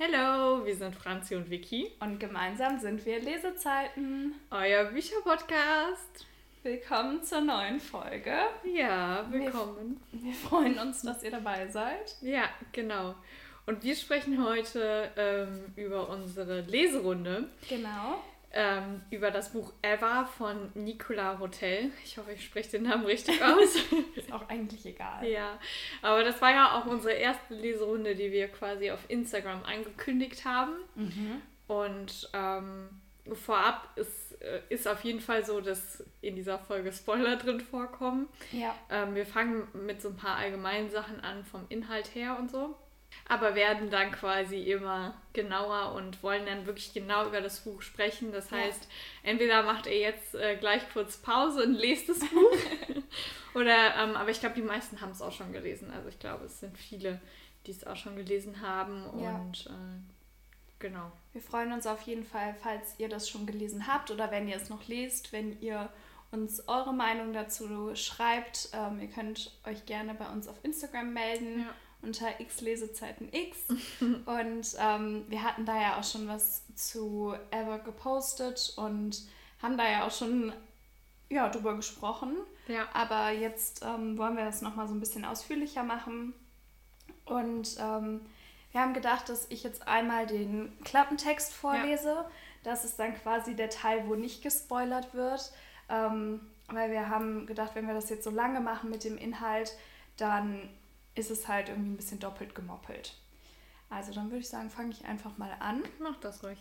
Hallo, wir sind Franzi und Vicky. Und gemeinsam sind wir Lesezeiten. Euer Bücherpodcast. Willkommen zur neuen Folge. Ja, willkommen. Wir, wir, freuen uns, dass ihr dabei seid. Ja, genau. Und wir sprechen heute ähm, über unsere Leserunde. Genau ähm, über das Buch Eva von Nicola Hotel. Ich hoffe, ich spreche den Namen richtig aus. Ist auch eigentlich egal. Ja, aber das war ja auch unsere erste Leserunde, die wir quasi auf Instagram angekündigt haben. Mhm. Und ähm, vorab ist, äh, ist auf jeden Fall so, dass in dieser Folge Spoiler drin vorkommen. Ja. Ähm, wir fangen mit so ein paar allgemeinen Sachen an vom Inhalt her und so aber werden dann quasi immer genauer und wollen dann wirklich genau über das Buch sprechen. Das heißt, ja. entweder macht ihr jetzt äh, gleich kurz Pause und lest das Buch, oder, ähm, aber ich glaube, die meisten haben es auch schon gelesen. Also ich glaube, es sind viele, die es auch schon gelesen haben ja. und äh, genau. Wir freuen uns auf jeden Fall, falls ihr das schon gelesen habt oder wenn ihr es noch lest, wenn ihr uns eure Meinung dazu schreibt. Ähm, ihr könnt euch gerne bei uns auf Instagram melden. Ja unter X Lesezeiten X. und ähm, wir hatten da ja auch schon was zu Ever gepostet und haben da ja auch schon ja, drüber gesprochen. Ja. Aber jetzt ähm, wollen wir das nochmal so ein bisschen ausführlicher machen. Und ähm, wir haben gedacht, dass ich jetzt einmal den Klappentext vorlese. Ja. Das ist dann quasi der Teil, wo nicht gespoilert wird. Ähm, weil wir haben gedacht, wenn wir das jetzt so lange machen mit dem Inhalt, dann ist es halt irgendwie ein bisschen doppelt gemoppelt. Also dann würde ich sagen, fange ich einfach mal an. Mach das ruhig.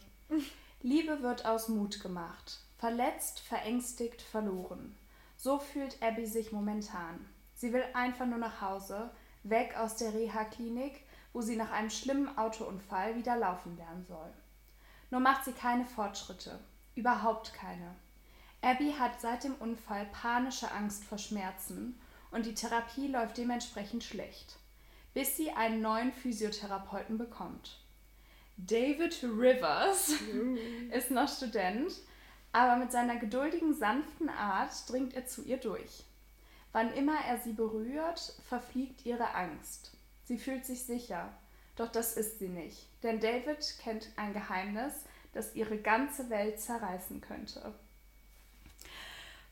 Liebe wird aus Mut gemacht. Verletzt, verängstigt, verloren. So fühlt Abby sich momentan. Sie will einfach nur nach Hause, weg aus der Reha-Klinik, wo sie nach einem schlimmen Autounfall wieder laufen lernen soll. Nur macht sie keine Fortschritte. Überhaupt keine. Abby hat seit dem Unfall panische Angst vor Schmerzen und die Therapie läuft dementsprechend schlecht, bis sie einen neuen Physiotherapeuten bekommt. David Rivers ist noch Student, aber mit seiner geduldigen, sanften Art dringt er zu ihr durch. Wann immer er sie berührt, verfliegt ihre Angst. Sie fühlt sich sicher, doch das ist sie nicht, denn David kennt ein Geheimnis, das ihre ganze Welt zerreißen könnte.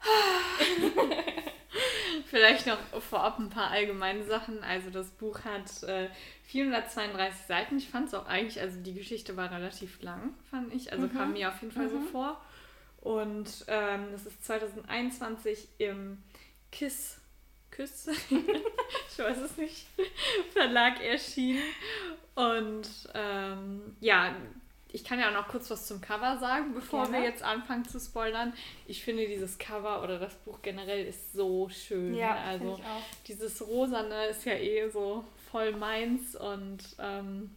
Vielleicht noch vorab ein paar allgemeine Sachen. Also das Buch hat äh, 432 Seiten. Ich fand es auch eigentlich, also die Geschichte war relativ lang, fand ich. Also mhm. kam mir auf jeden Fall mhm. so vor. Und ähm, das ist 2021 im KISS, KISS, ich weiß es nicht, Verlag erschienen. Und ähm, ja, ich kann ja auch noch kurz was zum Cover sagen, bevor Gerne. wir jetzt anfangen zu spoilern. Ich finde dieses Cover oder das Buch generell ist so schön. Ja, also dieses Rosane ist ja eh so voll meins und ähm,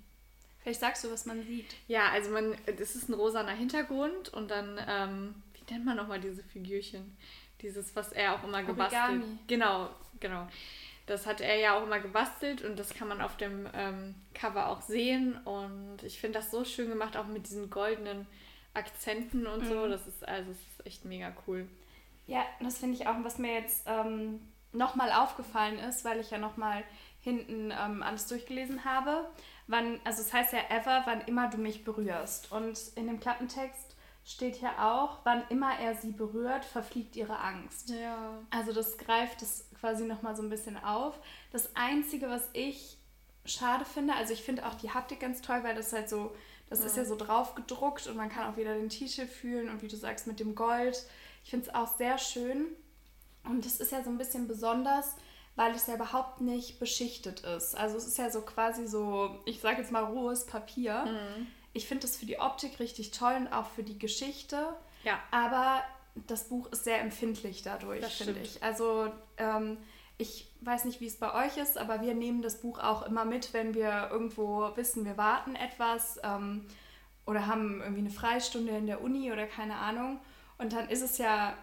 Vielleicht sagst du, was man sieht. Ja, also man, das ist ein rosaner Hintergrund und dann, ähm, wie nennt man nochmal diese Figürchen? Dieses, was er auch immer gebastelt. Origami. Genau, genau. Das hat er ja auch immer gebastelt und das kann man auf dem ähm, Cover auch sehen. Und ich finde das so schön gemacht, auch mit diesen goldenen Akzenten und mhm. so. Das ist also das ist echt mega cool. Ja, das finde ich auch, was mir jetzt ähm, nochmal aufgefallen ist, weil ich ja nochmal hinten ähm, alles durchgelesen habe. Wann, also es heißt ja ever, wann immer du mich berührst. Und in dem Klappentext steht ja auch, wann immer er sie berührt, verfliegt ihre Angst. Ja. Also das greift es quasi nochmal so ein bisschen auf. Das Einzige, was ich schade finde, also ich finde auch die Haptik ganz toll, weil das halt so, das ja. ist ja so drauf gedruckt und man kann auch wieder den Titel fühlen und wie du sagst, mit dem Gold. Ich finde es auch sehr schön. Und das ist ja so ein bisschen besonders, weil es ja überhaupt nicht beschichtet ist. Also es ist ja so quasi so, ich sage jetzt mal rohes Papier. Mhm ich finde das für die Optik richtig toll und auch für die Geschichte. Ja. Aber das Buch ist sehr empfindlich dadurch, finde ich. Also ähm, ich weiß nicht, wie es bei euch ist, aber wir nehmen das Buch auch immer mit, wenn wir irgendwo wissen, wir warten etwas ähm, oder haben irgendwie eine Freistunde in der Uni oder keine Ahnung. Und dann ist es ja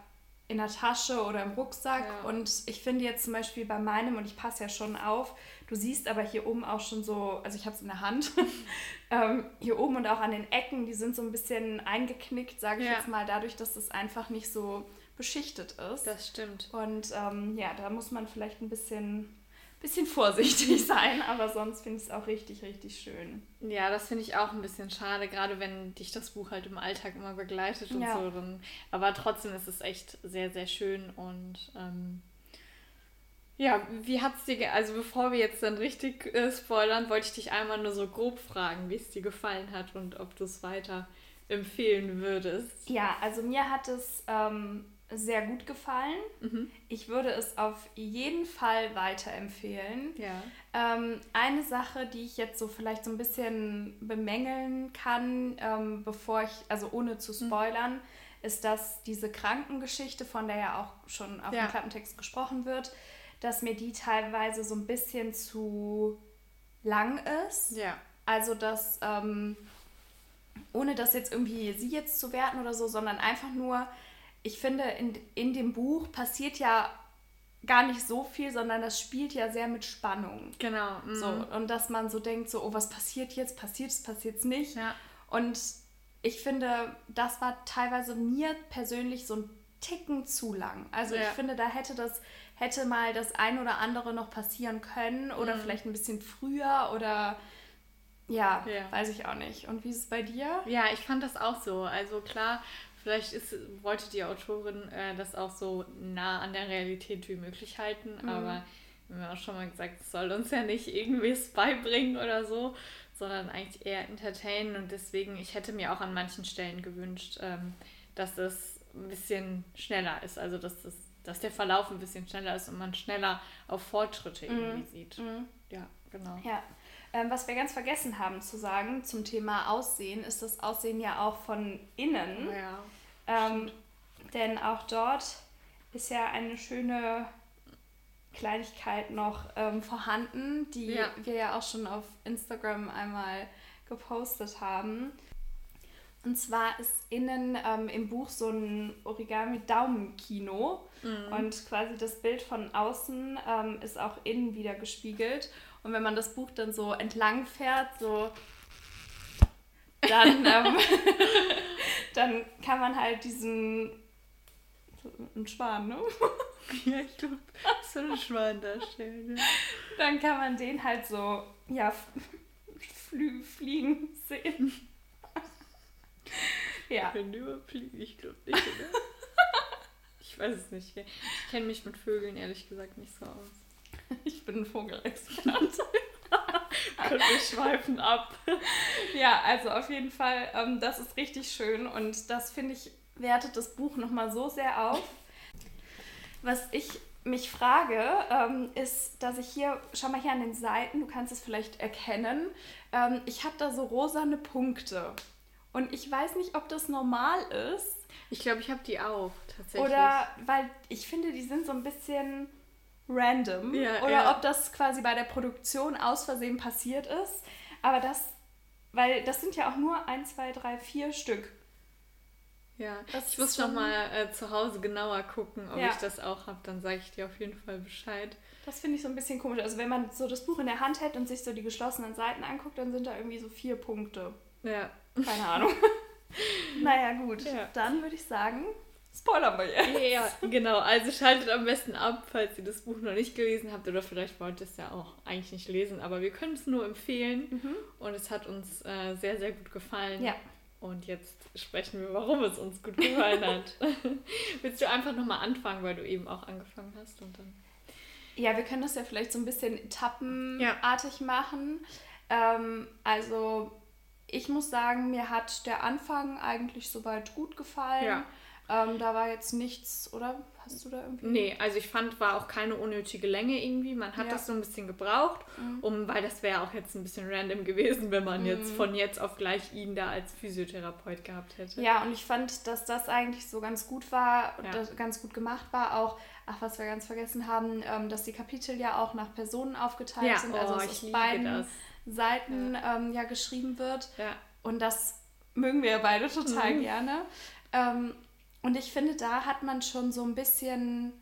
in der Tasche oder im Rucksack. Ja. Und ich finde jetzt zum Beispiel bei meinem, und ich passe ja schon auf, du siehst aber hier oben auch schon so, also ich habe es in der Hand, ähm, hier oben und auch an den Ecken, die sind so ein bisschen eingeknickt, sage ich ja. jetzt mal, dadurch, dass es einfach nicht so beschichtet ist. Das stimmt. Und ähm, ja, da muss man vielleicht ein bisschen bisschen vorsichtig sein, aber sonst finde ich es auch richtig, richtig schön. Ja, das finde ich auch ein bisschen schade, gerade wenn dich das Buch halt im Alltag immer begleitet und ja. so. Dann, aber trotzdem ist es echt sehr, sehr schön und ähm, ja, wie hat es dir, also bevor wir jetzt dann richtig äh, spoilern, wollte ich dich einmal nur so grob fragen, wie es dir gefallen hat und ob du es weiter empfehlen würdest. Ja, also mir hat es ähm, sehr gut gefallen. Mhm. Ich würde es auf jeden Fall weiterempfehlen. Ja. Ähm, eine Sache, die ich jetzt so vielleicht so ein bisschen bemängeln kann, ähm, bevor ich, also ohne zu mhm. spoilern, mhm. ist, dass diese Krankengeschichte, von der ja auch schon auf ja. dem Klappentext gesprochen wird, dass mir die teilweise so ein bisschen zu lang ist. Ja. Also, dass, ähm, ohne das jetzt irgendwie sie jetzt zu werten oder so, sondern einfach nur, ich finde, in, in dem Buch passiert ja gar nicht so viel, sondern das spielt ja sehr mit Spannung. Genau. Mhm. So, und dass man so denkt, so, oh, was passiert jetzt? Passiert es, passiert es nicht? Ja. Und ich finde, das war teilweise mir persönlich so ein Ticken zu lang. Also ja. ich finde, da hätte das hätte mal das ein oder andere noch passieren können oder mhm. vielleicht ein bisschen früher oder ja, ja, weiß ich auch nicht. Und wie ist es bei dir? Ja, ich fand das auch so. Also klar, vielleicht ist, wollte die Autorin äh, das auch so nah an der Realität wie möglich halten, mhm. aber wir haben auch schon mal gesagt, es soll uns ja nicht irgendwie beibringen oder so, sondern eigentlich eher entertainen und deswegen, ich hätte mir auch an manchen Stellen gewünscht, ähm, dass es ein bisschen schneller ist, also dass das dass der Verlauf ein bisschen schneller ist und man schneller auf Fortschritte mhm. irgendwie sieht. Mhm. Ja, genau. Ja. Ähm, was wir ganz vergessen haben zu sagen zum Thema Aussehen, ist das Aussehen ja auch von innen. Ja. Ähm, denn auch dort ist ja eine schöne Kleinigkeit noch ähm, vorhanden, die ja. wir ja auch schon auf Instagram einmal gepostet haben. Und zwar ist innen ähm, im Buch so ein Origami-Daumenkino mhm. und quasi das Bild von außen ähm, ist auch innen wieder gespiegelt. Und wenn man das Buch dann so entlang fährt, so dann, ähm, dann kann man halt diesen ein Schwan, ne? Ja, ich glaube, so ein Schwan darstellen. Dann kann man den halt so, ja, flie fliegen sehen. Ja. Wenn überfliegen, ich glaube nicht, oder? ich weiß es nicht. Ich kenne mich mit Vögeln ehrlich gesagt nicht so aus. Ich bin ein Vogelexperte. wir schweifen ab. Ja, also auf jeden Fall, ähm, das ist richtig schön und das finde ich, wertet das Buch nochmal so sehr auf. Was ich mich frage, ähm, ist, dass ich hier, schau mal hier an den Seiten, du kannst es vielleicht erkennen, ähm, ich habe da so rosane Punkte. Und ich weiß nicht, ob das normal ist. Ich glaube, ich habe die auch tatsächlich. Oder weil ich finde, die sind so ein bisschen random. Ja, oder ja. ob das quasi bei der Produktion aus Versehen passiert ist. Aber das, weil das sind ja auch nur 1, 2, 3, 4 Stück. Ja, das ich muss nochmal äh, zu Hause genauer gucken, ob ja. ich das auch habe. Dann sage ich dir auf jeden Fall Bescheid. Das finde ich so ein bisschen komisch. Also wenn man so das Buch in der Hand hält und sich so die geschlossenen Seiten anguckt, dann sind da irgendwie so vier Punkte. Ja. Keine Ahnung. naja, gut. Ja. Dann würde ich sagen, spoilern wir jetzt. Ja, genau. Also schaltet am besten ab, falls ihr das Buch noch nicht gelesen habt oder vielleicht wollt ihr es ja auch eigentlich nicht lesen, aber wir können es nur empfehlen mhm. und es hat uns äh, sehr, sehr gut gefallen. Ja. Und jetzt sprechen wir, warum es uns gut gefallen hat. Willst du einfach nochmal anfangen, weil du eben auch angefangen hast und dann. Ja, wir können das ja vielleicht so ein bisschen etappenartig ja. machen. Ähm, also ich muss sagen, mir hat der Anfang eigentlich soweit gut gefallen. Ja. Ähm, da war jetzt nichts, oder? Hast du da irgendwie? Nee, also ich fand, war auch keine unnötige Länge irgendwie. Man hat ja. das so ein bisschen gebraucht, mhm. um, weil das wäre auch jetzt ein bisschen random gewesen, wenn man mhm. jetzt von jetzt auf gleich ihn da als Physiotherapeut gehabt hätte. Ja, und ich fand, dass das eigentlich so ganz gut war und ja. ganz gut gemacht war. Auch, ach, was wir ganz vergessen haben, ähm, dass die Kapitel ja auch nach Personen aufgeteilt ja. sind. Also oh, es aus beiden das. Seiten ja. Ähm, ja geschrieben wird. Ja. Und das mögen wir ja beide total mhm. gerne. Ähm, und ich finde, da hat man schon so ein bisschen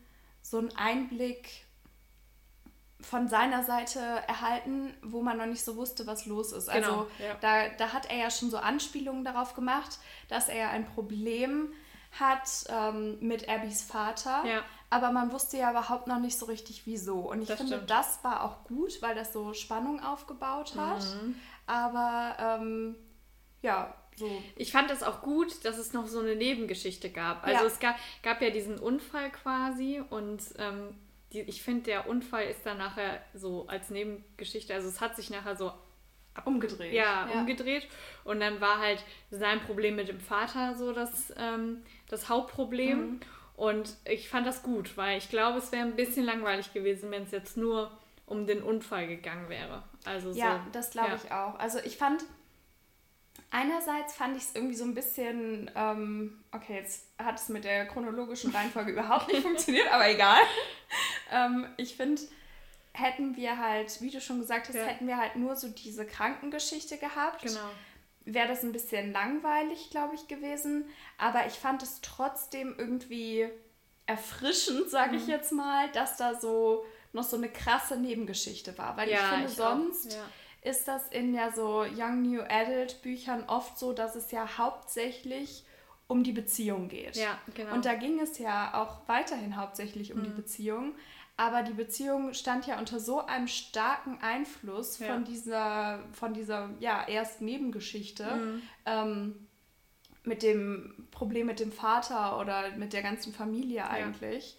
so einen Einblick von seiner Seite erhalten, wo man noch nicht so wusste, was los ist. Genau, also ja. da, da hat er ja schon so Anspielungen darauf gemacht, dass er ein Problem hat ähm, mit Abbys Vater, ja. Aber man wusste ja überhaupt noch nicht so richtig wieso. Und ich das finde, stimmt. das war auch gut, weil das so Spannung aufgebaut hat. Mhm. Aber ähm, ja, so. Ich fand das auch gut, dass es noch so eine Nebengeschichte gab. Also ja. es gab, gab ja diesen Unfall quasi und ähm, die, ich finde, der Unfall ist dann nachher so als Nebengeschichte, also es hat sich nachher so umgedreht. Ja, ja, umgedreht. Und dann war halt sein Problem mit dem Vater so das, ähm, das Hauptproblem. Mhm. Und ich fand das gut, weil ich glaube, es wäre ein bisschen langweilig gewesen, wenn es jetzt nur um den Unfall gegangen wäre. Also ja, so, das glaube ja. ich auch. Also ich fand, einerseits fand ich es irgendwie so ein bisschen, ähm, okay, jetzt hat es mit der chronologischen Reihenfolge überhaupt nicht funktioniert, aber egal. ähm, ich finde, hätten wir halt, wie du schon gesagt hast, ja. hätten wir halt nur so diese Krankengeschichte gehabt. Genau. Wäre das ein bisschen langweilig, glaube ich, gewesen. Aber ich fand es trotzdem irgendwie erfrischend, sage mhm. ich jetzt mal, dass da so noch so eine krasse Nebengeschichte war. Weil ja, ich finde, ich sonst ja. ist das in ja so Young New Adult Büchern oft so, dass es ja hauptsächlich um die Beziehung geht. Ja, genau. Und da ging es ja auch weiterhin hauptsächlich um mhm. die Beziehung. Aber die Beziehung stand ja unter so einem starken Einfluss ja. von dieser, von dieser ja, erst Nebengeschichte. Mhm. Ähm, mit dem Problem mit dem Vater oder mit der ganzen Familie eigentlich.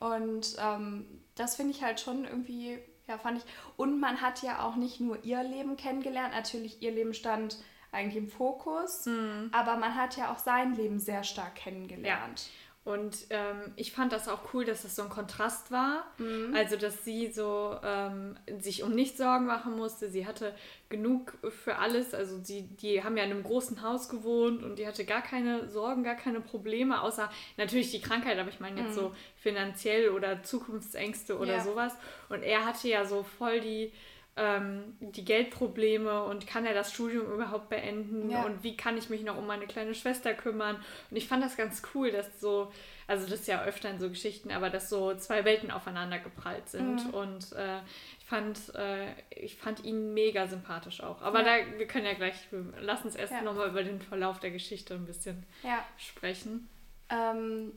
Ja. Und ähm, das finde ich halt schon irgendwie, ja, fand ich. Und man hat ja auch nicht nur ihr Leben kennengelernt, natürlich ihr Leben stand eigentlich im Fokus, mhm. aber man hat ja auch sein Leben sehr stark kennengelernt. Ja. Und ähm, ich fand das auch cool, dass es so ein Kontrast war. Mhm. Also, dass sie so ähm, sich um nichts Sorgen machen musste. Sie hatte genug für alles. Also, sie, die haben ja in einem großen Haus gewohnt und die hatte gar keine Sorgen, gar keine Probleme, außer natürlich die Krankheit, aber ich meine jetzt mhm. so finanziell oder Zukunftsängste oder ja. sowas. Und er hatte ja so voll die ähm, die Geldprobleme und kann er das Studium überhaupt beenden ja. und wie kann ich mich noch um meine kleine Schwester kümmern. Und ich fand das ganz cool, dass so, also das ist ja öfter in so Geschichten, aber dass so zwei Welten aufeinander geprallt sind. Mhm. Und äh, ich fand, äh, ich fand ihn mega sympathisch auch. Aber ja. da, wir können ja gleich, lass uns erst ja. nochmal über den Verlauf der Geschichte ein bisschen ja. sprechen. Ähm,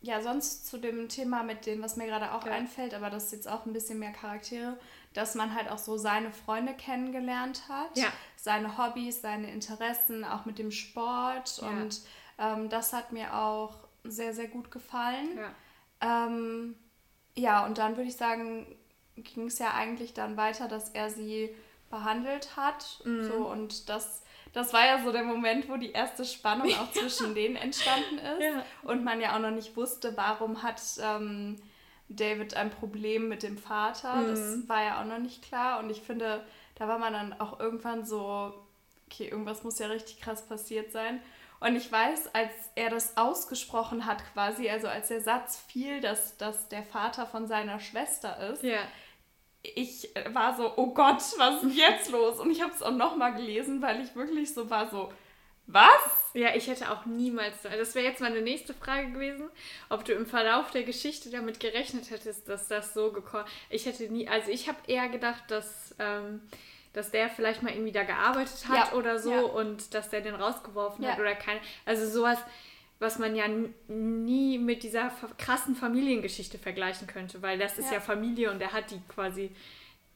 ja, sonst zu dem Thema mit dem, was mir gerade auch einfällt, aber das ist jetzt auch ein bisschen mehr Charaktere dass man halt auch so seine Freunde kennengelernt hat, ja. seine Hobbys, seine Interessen, auch mit dem Sport. Ja. Und ähm, das hat mir auch sehr, sehr gut gefallen. Ja, ähm, ja und dann würde ich sagen, ging es ja eigentlich dann weiter, dass er sie behandelt hat. Mhm. So, und das, das war ja so der Moment, wo die erste Spannung auch zwischen denen entstanden ist. Und man ja auch noch nicht wusste, warum hat. Ähm, David ein Problem mit dem Vater. Mhm. Das war ja auch noch nicht klar. Und ich finde, da war man dann auch irgendwann so, okay, irgendwas muss ja richtig krass passiert sein. Und ich weiß, als er das ausgesprochen hat, quasi, also als der Satz fiel, dass das der Vater von seiner Schwester ist, ja. ich war so, oh Gott, was ist jetzt los? Und ich habe es auch nochmal gelesen, weil ich wirklich so war, so, was? Ja, ich hätte auch niemals. Das wäre jetzt meine nächste Frage gewesen, ob du im Verlauf der Geschichte damit gerechnet hättest, dass das so gekommen. Ich hätte nie. Also ich habe eher gedacht, dass. Ähm, dass der vielleicht mal irgendwie da gearbeitet hat ja, oder so ja. und dass der den rausgeworfen ja. hat oder keine. Also sowas, was man ja nie mit dieser krassen Familiengeschichte vergleichen könnte, weil das ist ja, Familie und er hat die quasi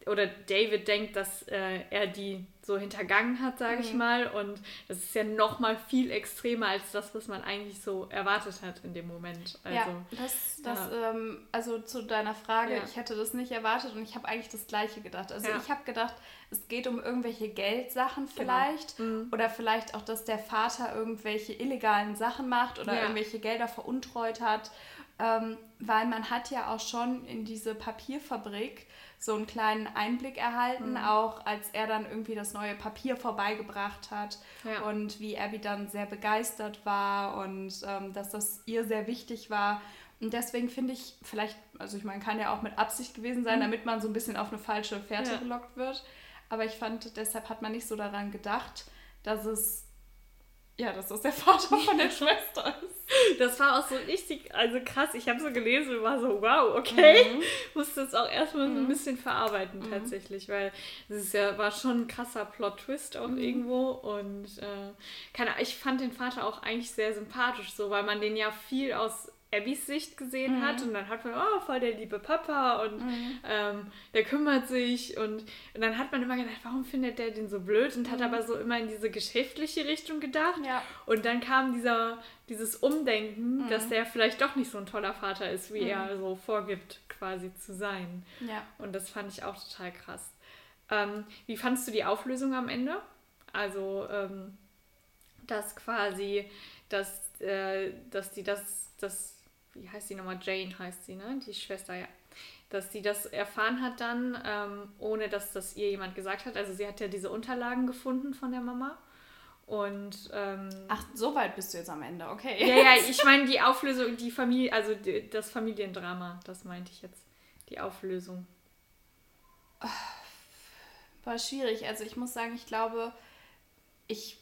oder David denkt, dass äh, er die so hintergangen hat, sage mhm. ich mal. Und das ist ja noch mal viel extremer als das, was man eigentlich so erwartet hat in dem Moment. Also, ja, das, das ja. Ähm, also zu deiner Frage, ja. ich hätte das nicht erwartet und ich habe eigentlich das Gleiche gedacht. Also ja. ich habe gedacht, es geht um irgendwelche Geldsachen genau. vielleicht genau. mhm. oder vielleicht auch, dass der Vater irgendwelche illegalen Sachen macht oder irgendwelche Gelder veruntreut hat. Ähm, weil man hat ja auch schon in diese Papierfabrik so einen kleinen Einblick erhalten, mhm. auch als er dann irgendwie das neue Papier vorbeigebracht hat ja. und wie Abby dann sehr begeistert war und ähm, dass das ihr sehr wichtig war. Und deswegen finde ich, vielleicht, also ich meine, kann ja auch mit Absicht gewesen sein, mhm. damit man so ein bisschen auf eine falsche Fährte ja. gelockt wird. Aber ich fand, deshalb hat man nicht so daran gedacht, dass es ja, dass das der Vater von der Schwester ist. Das war auch so richtig, also krass. Ich habe so gelesen und war so, wow, okay. Mhm. Musste es auch erstmal mhm. so ein mhm. bisschen verarbeiten mhm. tatsächlich, weil es ja, war schon ein krasser Plot-Twist auch mhm. irgendwo. Und äh, keine, ich fand den Vater auch eigentlich sehr sympathisch, so, weil man den ja viel aus Abbys Sicht gesehen mhm. hat und dann hat man, oh, voll der liebe Papa und mhm. ähm, der kümmert sich und, und, dann hat man immer gedacht, warum findet der den so blöd und hat mhm. aber so immer in diese geschäftliche Richtung gedacht ja. und dann kam dieser, dieses Umdenken, mhm. dass der vielleicht doch nicht so ein toller Vater ist, wie er mhm. so vorgibt quasi zu sein. Ja. Und das fand ich auch total krass. Ähm, wie fandst du die Auflösung am Ende? Also, ähm, dass quasi, dass, äh, dass die das, das wie heißt sie nochmal? Jane heißt sie, ne? Die Schwester, ja. Dass sie das erfahren hat dann, ähm, ohne dass das ihr jemand gesagt hat. Also sie hat ja diese Unterlagen gefunden von der Mama. Und ähm, ach, so weit bist du jetzt am Ende, okay. Ja, ja, ich meine die Auflösung, die Familie, also die, das Familiendrama, das meinte ich jetzt. Die Auflösung. War schwierig. Also ich muss sagen, ich glaube, ich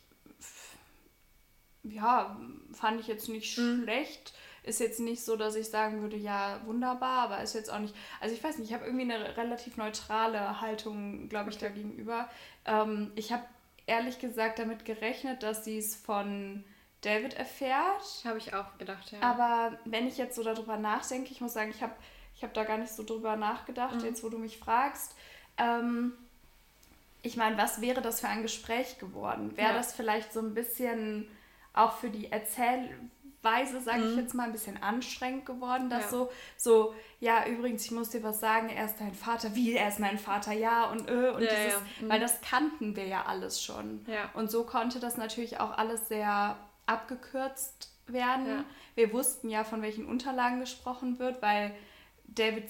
ja, fand ich jetzt nicht mhm. schlecht ist jetzt nicht so, dass ich sagen würde, ja, wunderbar, aber ist jetzt auch nicht. Also ich weiß nicht, ich habe irgendwie eine relativ neutrale Haltung, glaube ich, okay. da gegenüber. Ähm, ich habe ehrlich gesagt damit gerechnet, dass sie es von David erfährt. Habe ich auch gedacht, ja. Aber wenn ich jetzt so darüber nachdenke, ich muss sagen, ich habe ich hab da gar nicht so drüber nachgedacht, mhm. jetzt wo du mich fragst. Ähm, ich meine, was wäre das für ein Gespräch geworden? Wäre ja. das vielleicht so ein bisschen auch für die Erzähl Weise, sage mhm. ich jetzt mal, ein bisschen anstrengend geworden, dass ja. so, so, ja, übrigens, ich muss dir was sagen, er ist dein Vater, wie, er ist mein Vater, ja, und äh, und ja, dieses, ja. Mhm. weil das kannten wir ja alles schon. Ja. Und so konnte das natürlich auch alles sehr abgekürzt werden. Wir wussten ja, von welchen Unterlagen gesprochen wird, weil David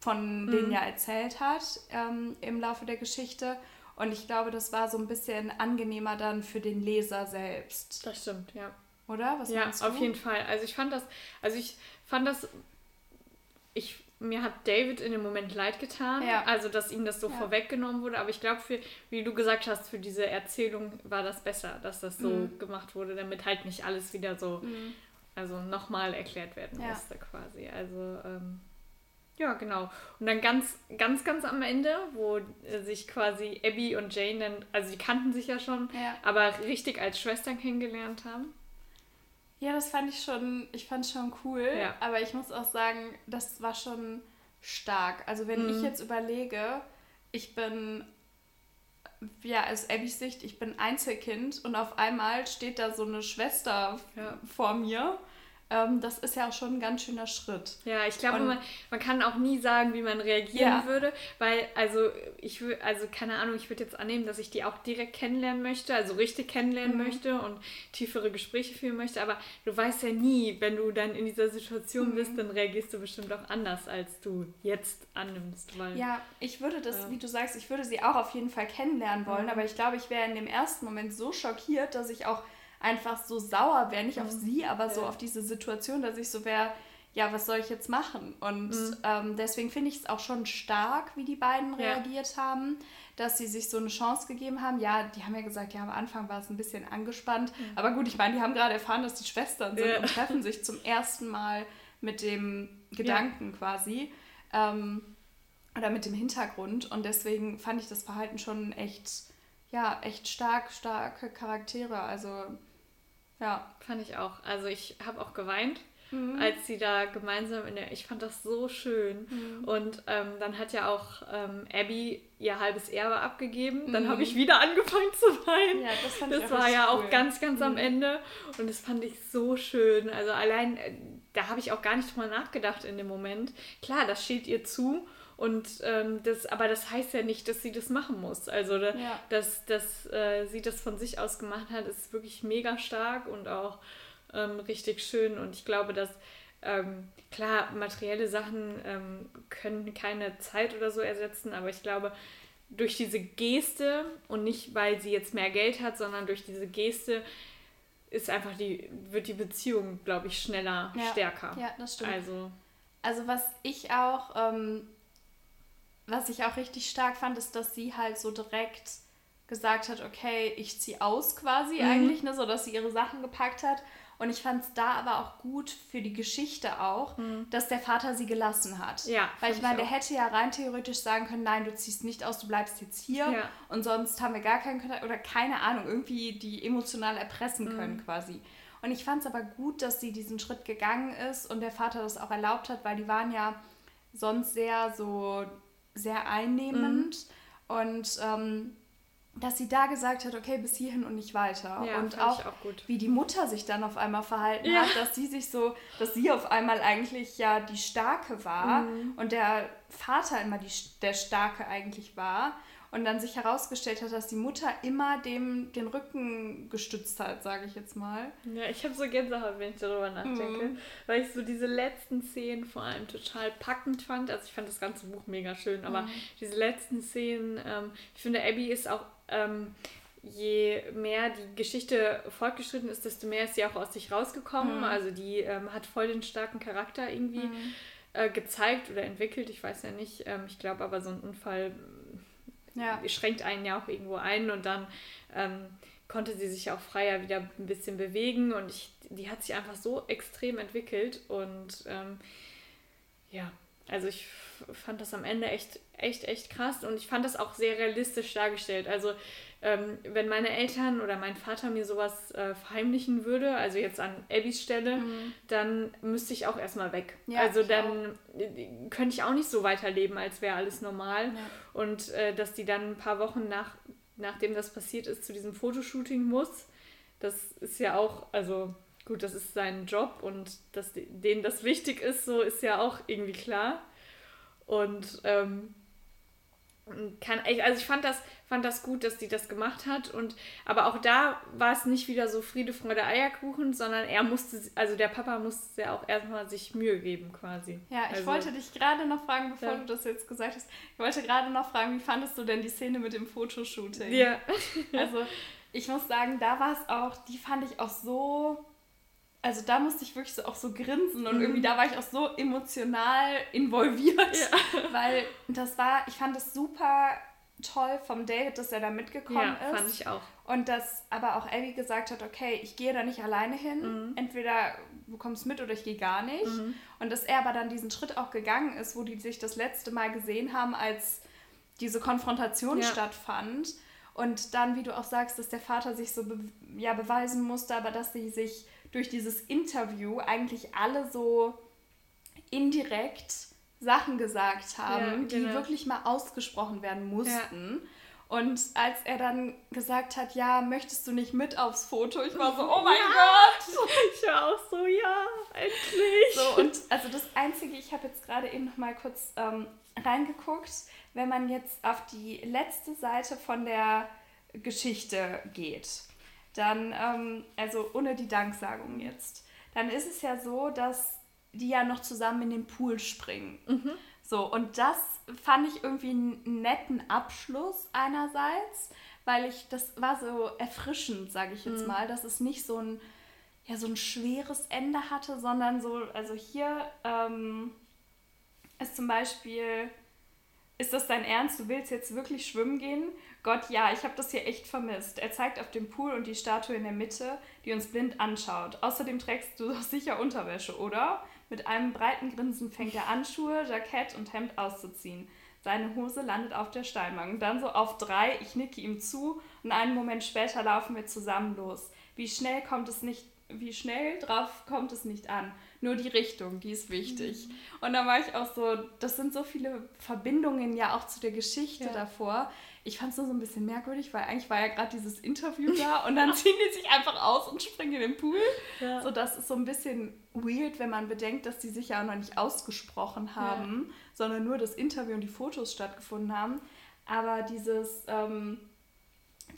von mhm. denen ja erzählt hat ähm, im Laufe der Geschichte. Und ich glaube, das war so ein bisschen angenehmer dann für den Leser selbst. Das stimmt, ja. Oder? Was ja, auf jeden Fall. Also ich fand das, also ich fand das, ich, mir hat David in dem Moment leid getan, ja. also dass ihm das so ja. vorweggenommen wurde, aber ich glaube, für, wie du gesagt hast, für diese Erzählung war das besser, dass das so mhm. gemacht wurde, damit halt nicht alles wieder so, mhm. also nochmal erklärt werden ja. musste quasi. Also, ähm, ja, genau. Und dann ganz, ganz, ganz am Ende, wo sich quasi Abby und Jane dann, also die kannten sich ja schon, ja. aber richtig als Schwestern kennengelernt haben. Ja, das fand ich schon, ich fand schon cool. Ja. Aber ich muss auch sagen, das war schon stark. Also wenn mhm. ich jetzt überlege, ich bin, ja, aus Abbys Sicht, ich bin Einzelkind und auf einmal steht da so eine Schwester ja. vor mir ähm, das ist ja auch schon ein ganz schöner Schritt. Ja, ich glaube, man, man kann auch nie sagen, wie man reagieren ja. würde, weil, also, ich würde, also, keine Ahnung, ich würde jetzt annehmen, dass ich die auch direkt kennenlernen möchte, also richtig kennenlernen mhm. möchte und tiefere Gespräche führen möchte, aber du weißt ja nie, wenn du dann in dieser Situation mhm. bist, dann reagierst du bestimmt auch anders, als du jetzt annimmst. Weil, ja, ich würde das, ja. wie du sagst, ich würde sie auch auf jeden Fall kennenlernen wollen, mhm. aber ich glaube, ich wäre in dem ersten Moment so schockiert, dass ich auch einfach so sauer wäre, nicht auf mhm. sie, aber ja. so auf diese Situation, dass ich so wäre, ja, was soll ich jetzt machen? Und mhm. ähm, deswegen finde ich es auch schon stark, wie die beiden ja. reagiert haben, dass sie sich so eine Chance gegeben haben. Ja, die haben ja gesagt, ja, am Anfang war es ein bisschen angespannt. Mhm. Aber gut, ich meine, die haben gerade erfahren, dass die Schwestern sind ja. und treffen sich zum ersten Mal mit dem Gedanken quasi. Ähm, oder mit dem Hintergrund. Und deswegen fand ich das Verhalten schon echt, ja, echt stark, starke Charaktere. Also ja. Fand ich auch. Also ich habe auch geweint, mhm. als sie da gemeinsam in der. Ich fand das so schön. Mhm. Und ähm, dann hat ja auch ähm, Abby ihr halbes Erbe abgegeben. Dann mhm. habe ich wieder angefangen zu weinen. Ja, das fand das ich war ja cool. auch ganz, ganz am mhm. Ende. Und das fand ich so schön. Also allein, äh, da habe ich auch gar nicht drüber nachgedacht in dem Moment. Klar, das steht ihr zu. Und ähm, das, aber das heißt ja nicht, dass sie das machen muss. Also da, ja. dass, dass äh, sie das von sich aus gemacht hat, ist wirklich mega stark und auch ähm, richtig schön. Und ich glaube, dass ähm, klar, materielle Sachen ähm, können keine Zeit oder so ersetzen, aber ich glaube, durch diese Geste und nicht, weil sie jetzt mehr Geld hat, sondern durch diese Geste ist einfach die, wird die Beziehung, glaube ich, schneller, ja. stärker. Ja, das stimmt. Also, also was ich auch ähm, was ich auch richtig stark fand, ist, dass sie halt so direkt gesagt hat, okay, ich ziehe aus quasi mhm. eigentlich, ne, so dass sie ihre Sachen gepackt hat. Und ich fand es da aber auch gut für die Geschichte auch, mhm. dass der Vater sie gelassen hat. Ja, Weil ich meine, der hätte ja rein theoretisch sagen können, nein, du ziehst nicht aus, du bleibst jetzt hier ja. und sonst haben wir gar keinen Kontakt oder keine Ahnung, irgendwie die emotional erpressen mhm. können quasi. Und ich fand es aber gut, dass sie diesen Schritt gegangen ist und der Vater das auch erlaubt hat, weil die waren ja sonst sehr so sehr einnehmend. Mhm. Und ähm, dass sie da gesagt hat, okay, bis hierhin und nicht weiter. Ja, und auch, auch wie die Mutter sich dann auf einmal verhalten ja. hat, dass sie sich so, dass sie auf einmal eigentlich ja die Starke war mhm. und der Vater immer die, der Starke eigentlich war. Und dann sich herausgestellt hat, dass die Mutter immer dem den Rücken gestützt hat, sage ich jetzt mal. Ja, ich habe so Gänsehaut, wenn ich darüber nachdenke, mhm. weil ich so diese letzten Szenen vor allem total packend fand. Also ich fand das ganze Buch mega schön, aber mhm. diese letzten Szenen, ähm, ich finde, Abby ist auch ähm, je mehr die Geschichte fortgeschritten ist, desto mehr ist sie auch aus sich rausgekommen. Mhm. Also die ähm, hat voll den starken Charakter irgendwie mhm. äh, gezeigt oder entwickelt. Ich weiß ja nicht. Ähm, ich glaube aber, so ein Unfall ja. schränkt einen ja auch irgendwo ein und dann ähm, konnte sie sich auch freier wieder ein bisschen bewegen und ich, die hat sich einfach so extrem entwickelt und ähm, ja, also ich fand das am Ende echt, echt, echt krass und ich fand das auch sehr realistisch dargestellt. Also ähm, wenn meine Eltern oder mein Vater mir sowas äh, verheimlichen würde, also jetzt an Abbys Stelle, mhm. dann müsste ich auch erstmal weg. Ja, also dann auch. Äh, könnte ich auch nicht so weiterleben, als wäre alles normal. Ja. Und äh, dass die dann ein paar Wochen nach, nachdem das passiert ist, zu diesem Fotoshooting muss, das ist ja auch, also gut, das ist sein Job und dass denen das wichtig ist, so ist ja auch irgendwie klar. Und ähm, kann also ich fand das, fand das gut, dass die das gemacht hat. Und aber auch da war es nicht wieder so Friede, Freude, Eierkuchen, sondern er musste, also der Papa musste ja auch erstmal sich Mühe geben quasi. Ja, ich also, wollte dich gerade noch fragen, bevor ja. du das jetzt gesagt hast, ich wollte gerade noch fragen, wie fandest du denn die Szene mit dem Fotoshooting? Ja. also ich muss sagen, da war es auch, die fand ich auch so also da musste ich wirklich so auch so grinsen und mhm. irgendwie da war ich auch so emotional involviert, ja. weil das war, ich fand es super toll vom David, dass er da mitgekommen ja, ist. fand ich auch. Und dass aber auch Abby gesagt hat, okay, ich gehe da nicht alleine hin, mhm. entweder du kommst mit oder ich gehe gar nicht. Mhm. Und dass er aber dann diesen Schritt auch gegangen ist, wo die sich das letzte Mal gesehen haben, als diese Konfrontation ja. stattfand. Und dann, wie du auch sagst, dass der Vater sich so be ja, beweisen musste, aber dass sie sich durch dieses Interview eigentlich alle so indirekt Sachen gesagt haben, ja, genau. die wirklich mal ausgesprochen werden mussten. Ja. Und als er dann gesagt hat, ja, möchtest du nicht mit aufs Foto? Ich war so, oh mein ja. Gott! Ich war auch so, ja, endlich! So, und also das Einzige, ich habe jetzt gerade eben noch mal kurz ähm, reingeguckt, wenn man jetzt auf die letzte Seite von der Geschichte geht, dann, ähm, also ohne die Danksagung jetzt, dann ist es ja so, dass die ja noch zusammen in den Pool springen. Mhm. So, und das fand ich irgendwie einen netten Abschluss einerseits, weil ich, das war so erfrischend, sage ich jetzt mhm. mal, dass es nicht so ein, ja, so ein schweres Ende hatte, sondern so, also hier ähm, ist zum Beispiel, ist das dein Ernst, du willst jetzt wirklich schwimmen gehen? Gott, ja, ich habe das hier echt vermisst. Er zeigt auf den Pool und die Statue in der Mitte, die uns blind anschaut. Außerdem trägst du doch sicher Unterwäsche, oder? Mit einem breiten Grinsen fängt er an, Schuhe, Jackett und Hemd auszuziehen. Seine Hose landet auf der Steinbank. Dann so auf drei, ich nicke ihm zu und einen Moment später laufen wir zusammen los. Wie schnell kommt es nicht, wie schnell drauf kommt es nicht an. Nur die Richtung, die ist wichtig. Mhm. Und dann war ich auch so, das sind so viele Verbindungen ja auch zu der Geschichte ja. davor ich fand es nur so ein bisschen merkwürdig, weil eigentlich war ja gerade dieses Interview da und dann ziehen die sich einfach aus und springen in den Pool. Ja. So, das ist so ein bisschen weird, wenn man bedenkt, dass die sich ja auch noch nicht ausgesprochen haben, ja. sondern nur das Interview und die Fotos stattgefunden haben. Aber dieses, ähm,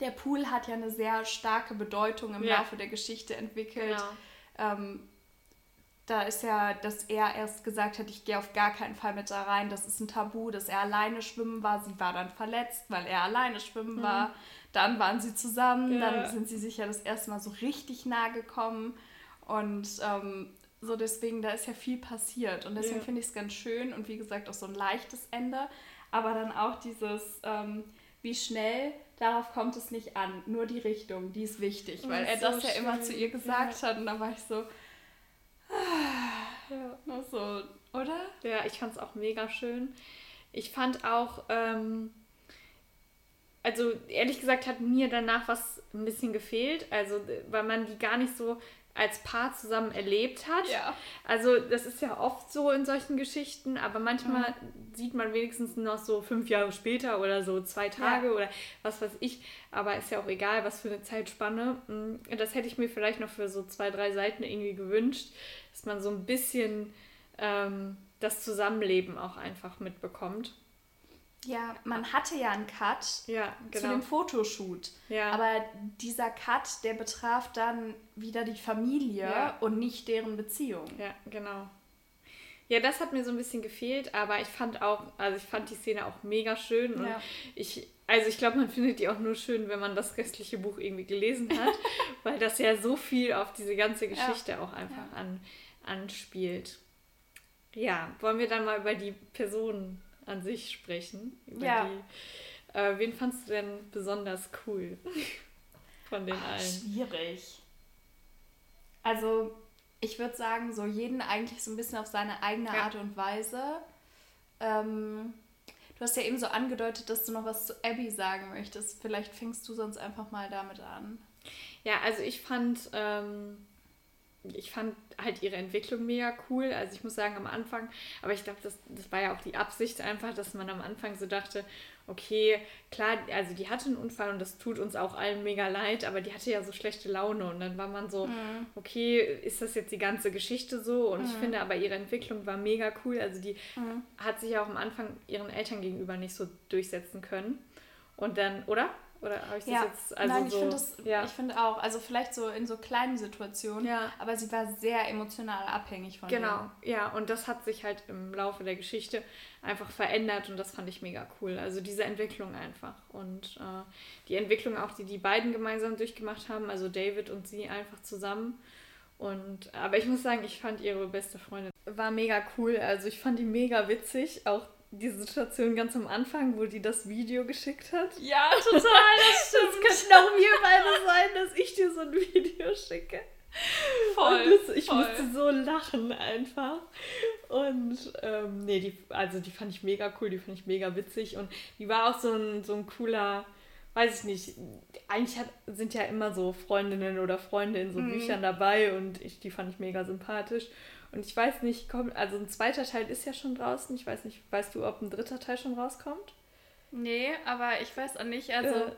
der Pool hat ja eine sehr starke Bedeutung im ja. Laufe der Geschichte entwickelt. Genau. Ähm, da ist ja, dass er erst gesagt hat, ich gehe auf gar keinen Fall mit da rein. Das ist ein Tabu, dass er alleine schwimmen war. Sie war dann verletzt, weil er alleine schwimmen mhm. war. Dann waren sie zusammen, ja. dann sind sie sich ja das erste Mal so richtig nah gekommen. Und ähm, so deswegen, da ist ja viel passiert. Und deswegen ja. finde ich es ganz schön und wie gesagt auch so ein leichtes Ende. Aber dann auch dieses, ähm, wie schnell, darauf kommt es nicht an. Nur die Richtung, die ist wichtig. Weil er so das ja schön. immer zu ihr gesagt ja. hat. Und da war ich so, ja. So, oder? Ja, ich fand es auch mega schön. Ich fand auch, ähm, also ehrlich gesagt hat mir danach was ein bisschen gefehlt, also weil man die gar nicht so als Paar zusammen erlebt hat. Ja. Also das ist ja oft so in solchen Geschichten, aber manchmal mhm. sieht man wenigstens noch so fünf Jahre später oder so zwei Tage ja. oder was weiß ich. Aber ist ja auch egal, was für eine Zeitspanne. Mm, das hätte ich mir vielleicht noch für so zwei, drei Seiten irgendwie gewünscht, dass man so ein bisschen ähm, das Zusammenleben auch einfach mitbekommt. Ja, man hatte ja einen Cut ja, genau. zu dem Fotoshoot. Ja. Aber dieser Cut, der betraf dann wieder die Familie ja. und nicht deren Beziehung. Ja, genau. Ja, das hat mir so ein bisschen gefehlt, aber ich fand auch, also ich fand die Szene auch mega schön und ich, also ich glaube, man findet die auch nur schön, wenn man das restliche Buch irgendwie gelesen hat, weil das ja so viel auf diese ganze Geschichte auch einfach an, anspielt. Ja, wollen wir dann mal über die Personen an sich sprechen. ja. Die, äh, wen fandst du denn besonders cool von den Ach, allen? Schwierig. Also, ich würde sagen, so jeden eigentlich so ein bisschen auf seine eigene ja. Art und Weise. Ähm, du hast ja eben so angedeutet, dass du noch was zu Abby sagen möchtest. Vielleicht fängst du sonst einfach mal damit an. Ja, also ich fand ähm, ich fand halt ihre Entwicklung mega cool. Also ich muss sagen, am Anfang, aber ich glaube, das, das war ja auch die Absicht einfach, dass man am Anfang so dachte, okay, klar, also die hatte einen Unfall und das tut uns auch allen mega leid, aber die hatte ja so schlechte Laune und dann war man so, mhm. okay, ist das jetzt die ganze Geschichte so? Und mhm. ich finde aber ihre Entwicklung war mega cool. Also die mhm. hat sich ja auch am Anfang ihren Eltern gegenüber nicht so durchsetzen können. Und dann, oder? Oder habe ich das ja. jetzt also Nein, ich so, finde ja. ich finde auch, also vielleicht so in so kleinen Situationen, ja. aber sie war sehr emotional abhängig von Genau, denen. ja, und das hat sich halt im Laufe der Geschichte einfach verändert und das fand ich mega cool. Also diese Entwicklung einfach und äh, die Entwicklung auch, die die beiden gemeinsam durchgemacht haben, also David und sie einfach zusammen. Und aber ich muss sagen, ich fand ihre beste Freundin war mega cool. Also ich fand die mega witzig, auch die Situation ganz am Anfang, wo die das Video geschickt hat. Ja, total, das stimmt. Das könnte auch mir beide sein, dass ich dir so ein Video schicke. Voll. Das, ich voll. musste so lachen einfach. Und ähm, nee, die, also die fand ich mega cool, die fand ich mega witzig. Und die war auch so ein, so ein cooler, weiß ich nicht, eigentlich hat, sind ja immer so Freundinnen oder Freunde in so mhm. Büchern dabei und ich, die fand ich mega sympathisch. Und ich weiß nicht, kommt, also ein zweiter Teil ist ja schon draußen. Ich weiß nicht, weißt du, ob ein dritter Teil schon rauskommt? Nee, aber ich weiß auch nicht. Also äh,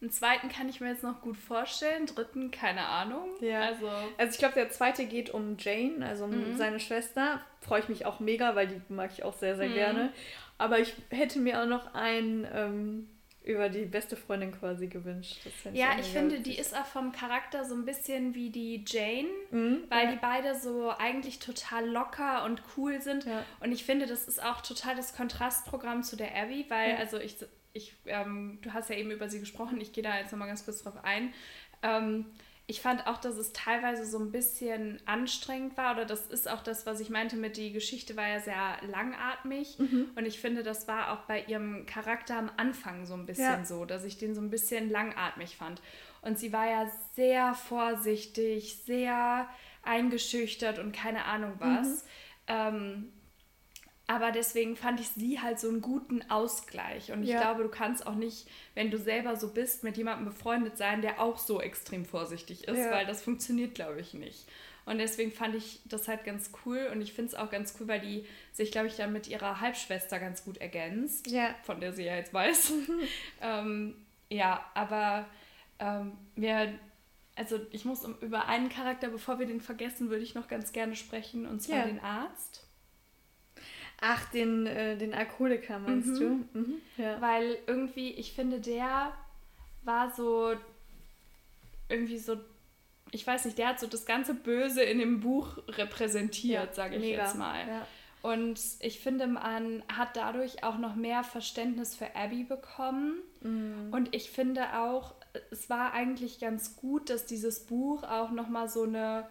einen zweiten kann ich mir jetzt noch gut vorstellen, dritten keine Ahnung. Ja. Also, also ich glaube, der zweite geht um Jane, also um mhm. seine Schwester. Freue ich mich auch mega, weil die mag ich auch sehr, sehr mhm. gerne. Aber ich hätte mir auch noch ein ähm, über die beste Freundin quasi gewünscht. ja, ich, finde, die ist auch vom Charakter so ein bisschen wie die Jane, mhm, weil ja. die beide so eigentlich total locker und cool sind. Ja. Und ich finde, das ist auch total das Kontrastprogramm zu der Abby, weil, ja. also ich, ich ähm, du hast ja eben über sie gesprochen, ich gehe da jetzt nochmal ganz kurz drauf ein. Ähm, ich fand auch, dass es teilweise so ein bisschen anstrengend war oder das ist auch das, was ich meinte mit die Geschichte war ja sehr langatmig mhm. und ich finde, das war auch bei ihrem Charakter am Anfang so ein bisschen ja. so, dass ich den so ein bisschen langatmig fand. Und sie war ja sehr vorsichtig, sehr eingeschüchtert und keine Ahnung was. Mhm. Ähm, aber deswegen fand ich sie halt so einen guten Ausgleich. Und ich ja. glaube, du kannst auch nicht, wenn du selber so bist, mit jemandem befreundet sein, der auch so extrem vorsichtig ist, ja. weil das funktioniert, glaube ich, nicht. Und deswegen fand ich das halt ganz cool. Und ich finde es auch ganz cool, weil die sich, glaube ich, dann mit ihrer Halbschwester ganz gut ergänzt. Ja. Von der sie ja jetzt weiß. ähm, ja, aber ähm, mir also ich muss über einen Charakter, bevor wir den vergessen, würde ich noch ganz gerne sprechen, und zwar ja. den Arzt. Ach, den, äh, den Alkoholiker meinst mhm. du? Mhm. Ja. Weil irgendwie, ich finde, der war so irgendwie so, ich weiß nicht, der hat so das ganze Böse in dem Buch repräsentiert, ja, sage ich mega. jetzt mal. Ja. Und ich finde, man hat dadurch auch noch mehr Verständnis für Abby bekommen. Mhm. Und ich finde auch, es war eigentlich ganz gut, dass dieses Buch auch nochmal so eine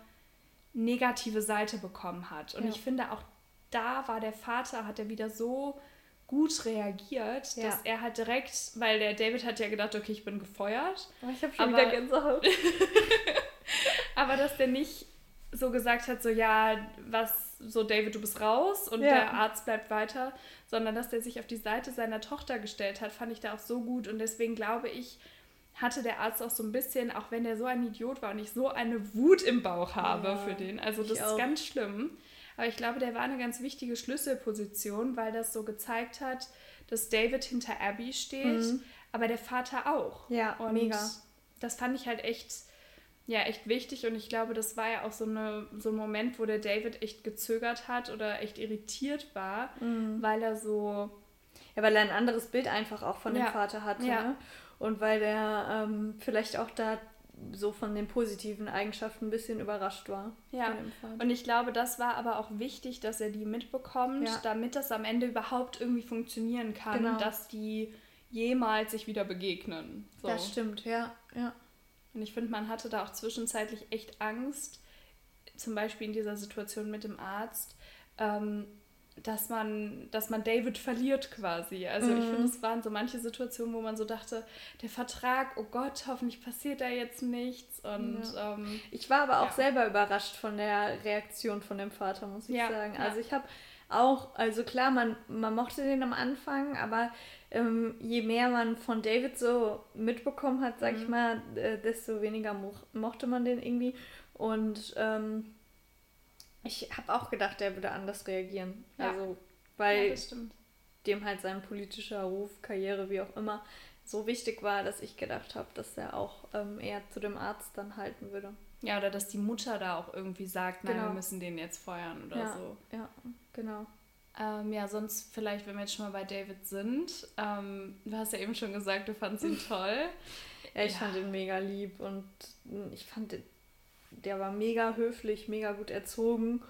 negative Seite bekommen hat. Und ja. ich finde auch da war der Vater, hat er wieder so gut reagiert, ja. dass er halt direkt, weil der David hat ja gedacht, okay, ich bin gefeuert. Oh, ich habe schon aber, wieder Gänsehaut. aber dass der nicht so gesagt hat, so ja, was so David, du bist raus und ja. der Arzt bleibt weiter, sondern dass der sich auf die Seite seiner Tochter gestellt hat, fand ich da auch so gut und deswegen glaube ich, hatte der Arzt auch so ein bisschen, auch wenn der so ein Idiot war und ich so eine Wut im Bauch habe ja, für den, also das ist ganz schlimm. Aber ich glaube, der war eine ganz wichtige Schlüsselposition, weil das so gezeigt hat, dass David hinter Abby steht, mhm. aber der Vater auch. Ja, und mega. Das fand ich halt echt ja echt wichtig und ich glaube, das war ja auch so, eine, so ein Moment, wo der David echt gezögert hat oder echt irritiert war, mhm. weil er so. Ja, weil er ein anderes Bild einfach auch von ja. dem Vater hatte. Ja. Ne? Und weil er ähm, vielleicht auch da so von den positiven Eigenschaften ein bisschen überrascht war. Ja, und ich glaube, das war aber auch wichtig, dass er die mitbekommt, ja. damit das am Ende überhaupt irgendwie funktionieren kann, genau. dass die jemals sich wieder begegnen. So. Das stimmt, ja, ja. Und ich finde, man hatte da auch zwischenzeitlich echt Angst, zum Beispiel in dieser Situation mit dem Arzt, ähm, dass man, dass man David verliert quasi. Also mhm. ich finde, es waren so manche Situationen, wo man so dachte, der Vertrag, oh Gott, hoffentlich passiert da jetzt nichts. Und ja. ähm, ich war aber auch ja. selber überrascht von der Reaktion von dem Vater, muss ich ja, sagen. Also ich habe auch, also klar, man, man mochte den am Anfang, aber ähm, je mehr man von David so mitbekommen hat, sag mhm. ich mal, äh, desto weniger mo mochte man den irgendwie. Und ähm, ich habe auch gedacht, der würde anders reagieren. Ja. Also, weil ja, dem halt sein politischer Ruf, Karriere, wie auch immer, so wichtig war, dass ich gedacht habe, dass er auch ähm, eher zu dem Arzt dann halten würde. Ja, oder dass die Mutter da auch irgendwie sagt, nein, genau. wir müssen den jetzt feuern oder ja, so. Ja, genau. Ähm, ja, sonst vielleicht, wenn wir jetzt schon mal bei David sind. Ähm, du hast ja eben schon gesagt, du fandest ihn toll. ja, ich ja. fand ihn mega lieb und ich fand, der war mega höflich, mega gut erzogen.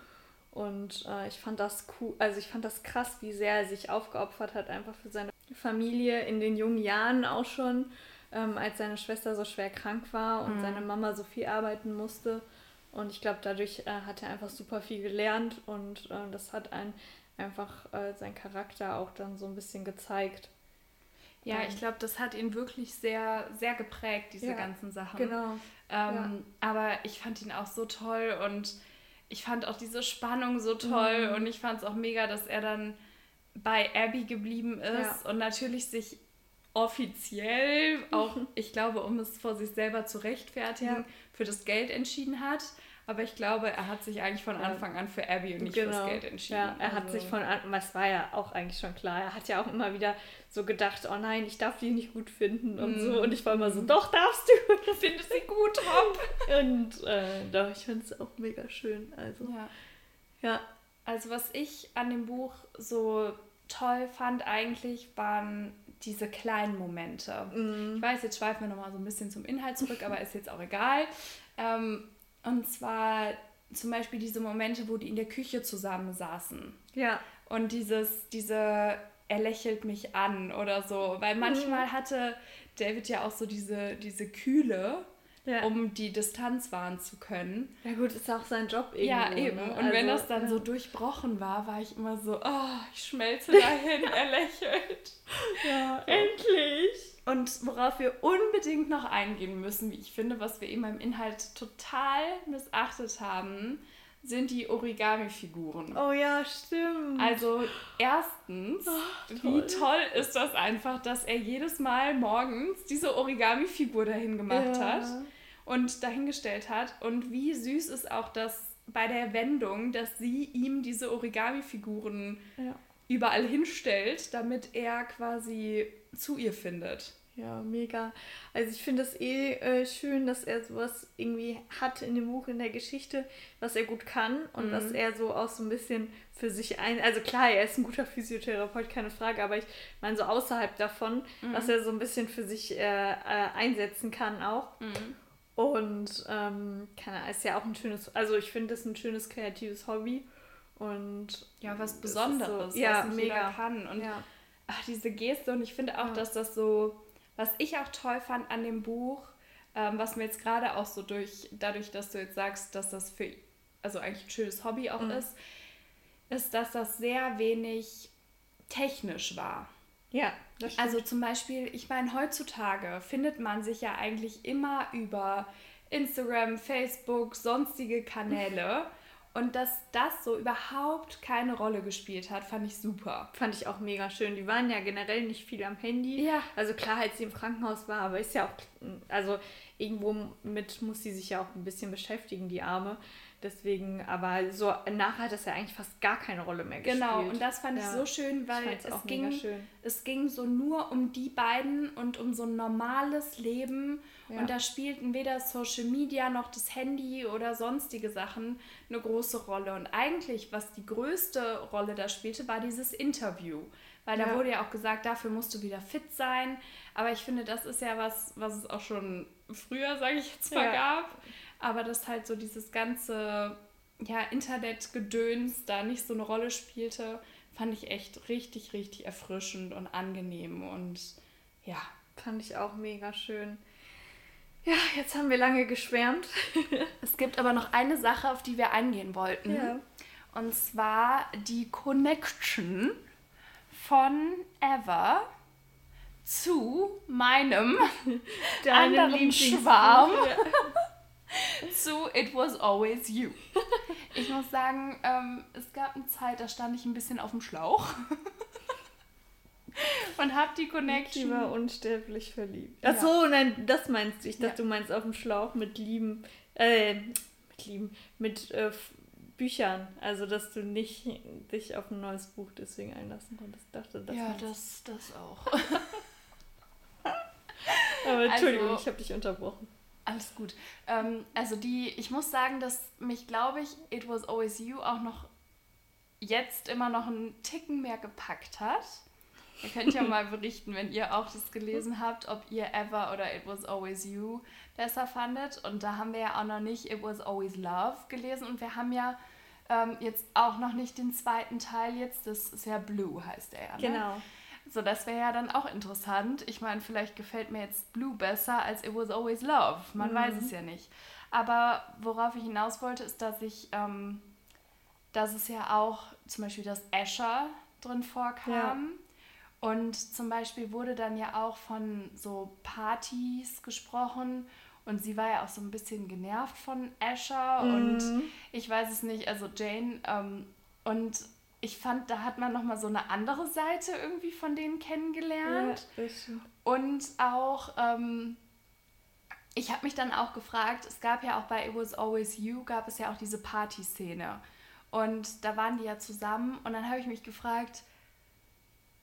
Und äh, ich fand das cool, also ich fand das krass, wie sehr er sich aufgeopfert hat, einfach für seine Familie in den jungen Jahren auch schon, ähm, als seine Schwester so schwer krank war und mhm. seine Mama so viel arbeiten musste. Und ich glaube, dadurch äh, hat er einfach super viel gelernt und äh, das hat einen einfach äh, sein Charakter auch dann so ein bisschen gezeigt. Ja, ich glaube, das hat ihn wirklich sehr, sehr geprägt, diese ja, ganzen Sachen. Genau. Ähm, ja. Aber ich fand ihn auch so toll und ich fand auch diese Spannung so toll mhm. und ich fand es auch mega, dass er dann bei Abby geblieben ist ja. und natürlich sich offiziell auch, ich glaube, um es vor sich selber zu rechtfertigen, für das Geld entschieden hat. Aber ich glaube, er hat sich eigentlich von Anfang an für Abby und nicht genau. fürs Geld entschieden. Ja, er also. hat sich von Anfang, was war ja auch eigentlich schon klar. Er hat ja auch immer wieder so gedacht, oh nein, ich darf die nicht gut finden und mm. so. Und ich war immer so, mhm. doch darfst du. Du findest sie gut, Rob. und äh, doch, ich finde es auch mega schön. Also ja. ja. Also was ich an dem Buch so toll fand eigentlich, waren diese kleinen Momente. Mm. Ich weiß, jetzt schweifen wir nochmal so ein bisschen zum Inhalt zurück, aber ist jetzt auch egal. Ähm, und zwar zum Beispiel diese Momente, wo die in der Küche zusammensaßen. Ja. Und dieses, diese, er lächelt mich an oder so. Weil manchmal mhm. hatte David ja auch so diese, diese Kühle, ja. um die Distanz wahren zu können. Ja gut, ist auch sein Job irgendwie. Ja, eben. Ne? Und also, wenn das dann ja. so durchbrochen war, war ich immer so, oh, ich schmelze dahin, er lächelt. Ja, endlich. Und worauf wir unbedingt noch eingehen müssen, wie ich finde, was wir eben im Inhalt total missachtet haben, sind die Origami-Figuren. Oh ja, stimmt. Also erstens, oh, toll. wie toll ist das einfach, dass er jedes Mal morgens diese Origami-Figur dahin gemacht ja. hat und dahingestellt hat. Und wie süß ist auch das bei der Wendung, dass sie ihm diese Origami-Figuren ja. überall hinstellt, damit er quasi zu ihr findet. Ja, mega. Also ich finde es eh äh, schön, dass er sowas irgendwie hat in dem Buch, in der Geschichte, was er gut kann und mhm. dass er so auch so ein bisschen für sich ein... Also klar, er ist ein guter Physiotherapeut, keine Frage, aber ich meine so außerhalb davon, mhm. was er so ein bisschen für sich äh, äh, einsetzen kann auch. Mhm. Und ähm, kann, ist ja auch ein schönes... Also ich finde das ein schönes kreatives Hobby und... Ja, was Besonderes, so, ja, was mega kann. Und ja. ach, diese Geste und ich finde auch, ja. dass das so was ich auch toll fand an dem Buch, ähm, was mir jetzt gerade auch so durch, dadurch, dass du jetzt sagst, dass das für, also eigentlich ein schönes Hobby auch mhm. ist, ist, dass das sehr wenig technisch war. Ja, das stimmt. Also zum Beispiel, ich meine, heutzutage findet man sich ja eigentlich immer über Instagram, Facebook, sonstige Kanäle. Und dass das so überhaupt keine Rolle gespielt hat, fand ich super. Fand ich auch mega schön. Die waren ja generell nicht viel am Handy. Ja. Also klar, als sie im Krankenhaus war, aber ist ja auch, also irgendwo mit muss sie sich ja auch ein bisschen beschäftigen, die Arme. Deswegen, aber so nachher hat das ja eigentlich fast gar keine Rolle mehr gespielt. Genau, und das fand ja. ich so schön, weil es ging, es ging so nur um die beiden und um so ein normales Leben. Ja. Und da spielten weder Social Media noch das Handy oder sonstige Sachen eine große Rolle. Und eigentlich, was die größte Rolle da spielte, war dieses Interview. Weil da ja. wurde ja auch gesagt, dafür musst du wieder fit sein. Aber ich finde, das ist ja was, was es auch schon früher, sage ich jetzt mal, gab aber dass halt so dieses ganze ja, Internetgedöns da nicht so eine Rolle spielte, fand ich echt richtig, richtig erfrischend und angenehm und ja. Fand ich auch mega schön. Ja, jetzt haben wir lange geschwärmt. es gibt aber noch eine Sache, auf die wir eingehen wollten. Ja. Und zwar die Connection von Ever zu meinem anderen Schwarm. Ja. Zu It Was Always You. Ich muss sagen, ähm, es gab eine Zeit, da stand ich ein bisschen auf dem Schlauch. und hab die Connection. Ich war unsterblich verliebt. Ach so, ja. nein, das meinst du. Ich dachte, ja. du meinst auf dem Schlauch mit Lieben, äh, mit Lieben, mit äh, Büchern. Also, dass du nicht dich auf ein neues Buch deswegen einlassen konntest. Ich dachte, das Ja, das, das auch. Aber Entschuldigung, also, ich habe dich unterbrochen. Alles gut. Ähm, also die, ich muss sagen, dass mich, glaube ich, It Was Always You auch noch jetzt immer noch einen Ticken mehr gepackt hat. Ihr könnt ja mal berichten, wenn ihr auch das gelesen habt, ob ihr Ever oder It Was Always You besser fandet. Und da haben wir ja auch noch nicht It Was Always Love gelesen. Und wir haben ja ähm, jetzt auch noch nicht den zweiten Teil jetzt. Das ist ja Blue, heißt er ja. Ne? Genau. So, das wäre ja dann auch interessant. Ich meine, vielleicht gefällt mir jetzt Blue besser als It Was Always Love. Man mhm. weiß es ja nicht. Aber worauf ich hinaus wollte, ist, dass ich, ähm, dass es ja auch zum Beispiel das Asher drin vorkam. Ja. Und zum Beispiel wurde dann ja auch von so Partys gesprochen. Und sie war ja auch so ein bisschen genervt von Asher. Mhm. Und ich weiß es nicht, also Jane. Ähm, und ich fand, da hat man nochmal so eine andere Seite irgendwie von denen kennengelernt. Ja, und auch, ähm, ich habe mich dann auch gefragt, es gab ja auch bei It Was Always You, gab es ja auch diese Party-Szene. Und da waren die ja zusammen und dann habe ich mich gefragt,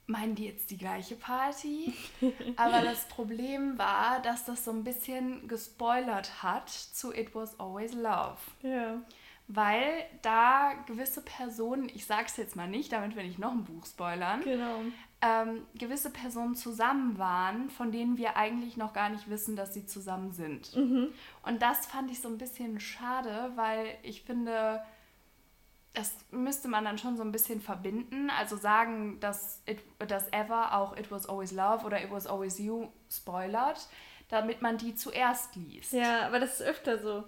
meinen die jetzt die gleiche Party? Aber das Problem war, dass das so ein bisschen gespoilert hat zu It Was Always Love. Ja weil da gewisse Personen, ich sage es jetzt mal nicht, damit wir nicht noch ein Buch spoilern, genau. ähm, gewisse Personen zusammen waren, von denen wir eigentlich noch gar nicht wissen, dass sie zusammen sind. Mhm. Und das fand ich so ein bisschen schade, weil ich finde, das müsste man dann schon so ein bisschen verbinden. Also sagen, dass, it, dass Ever auch It Was Always Love oder It Was Always You spoilert, damit man die zuerst liest. Ja, aber das ist öfter so.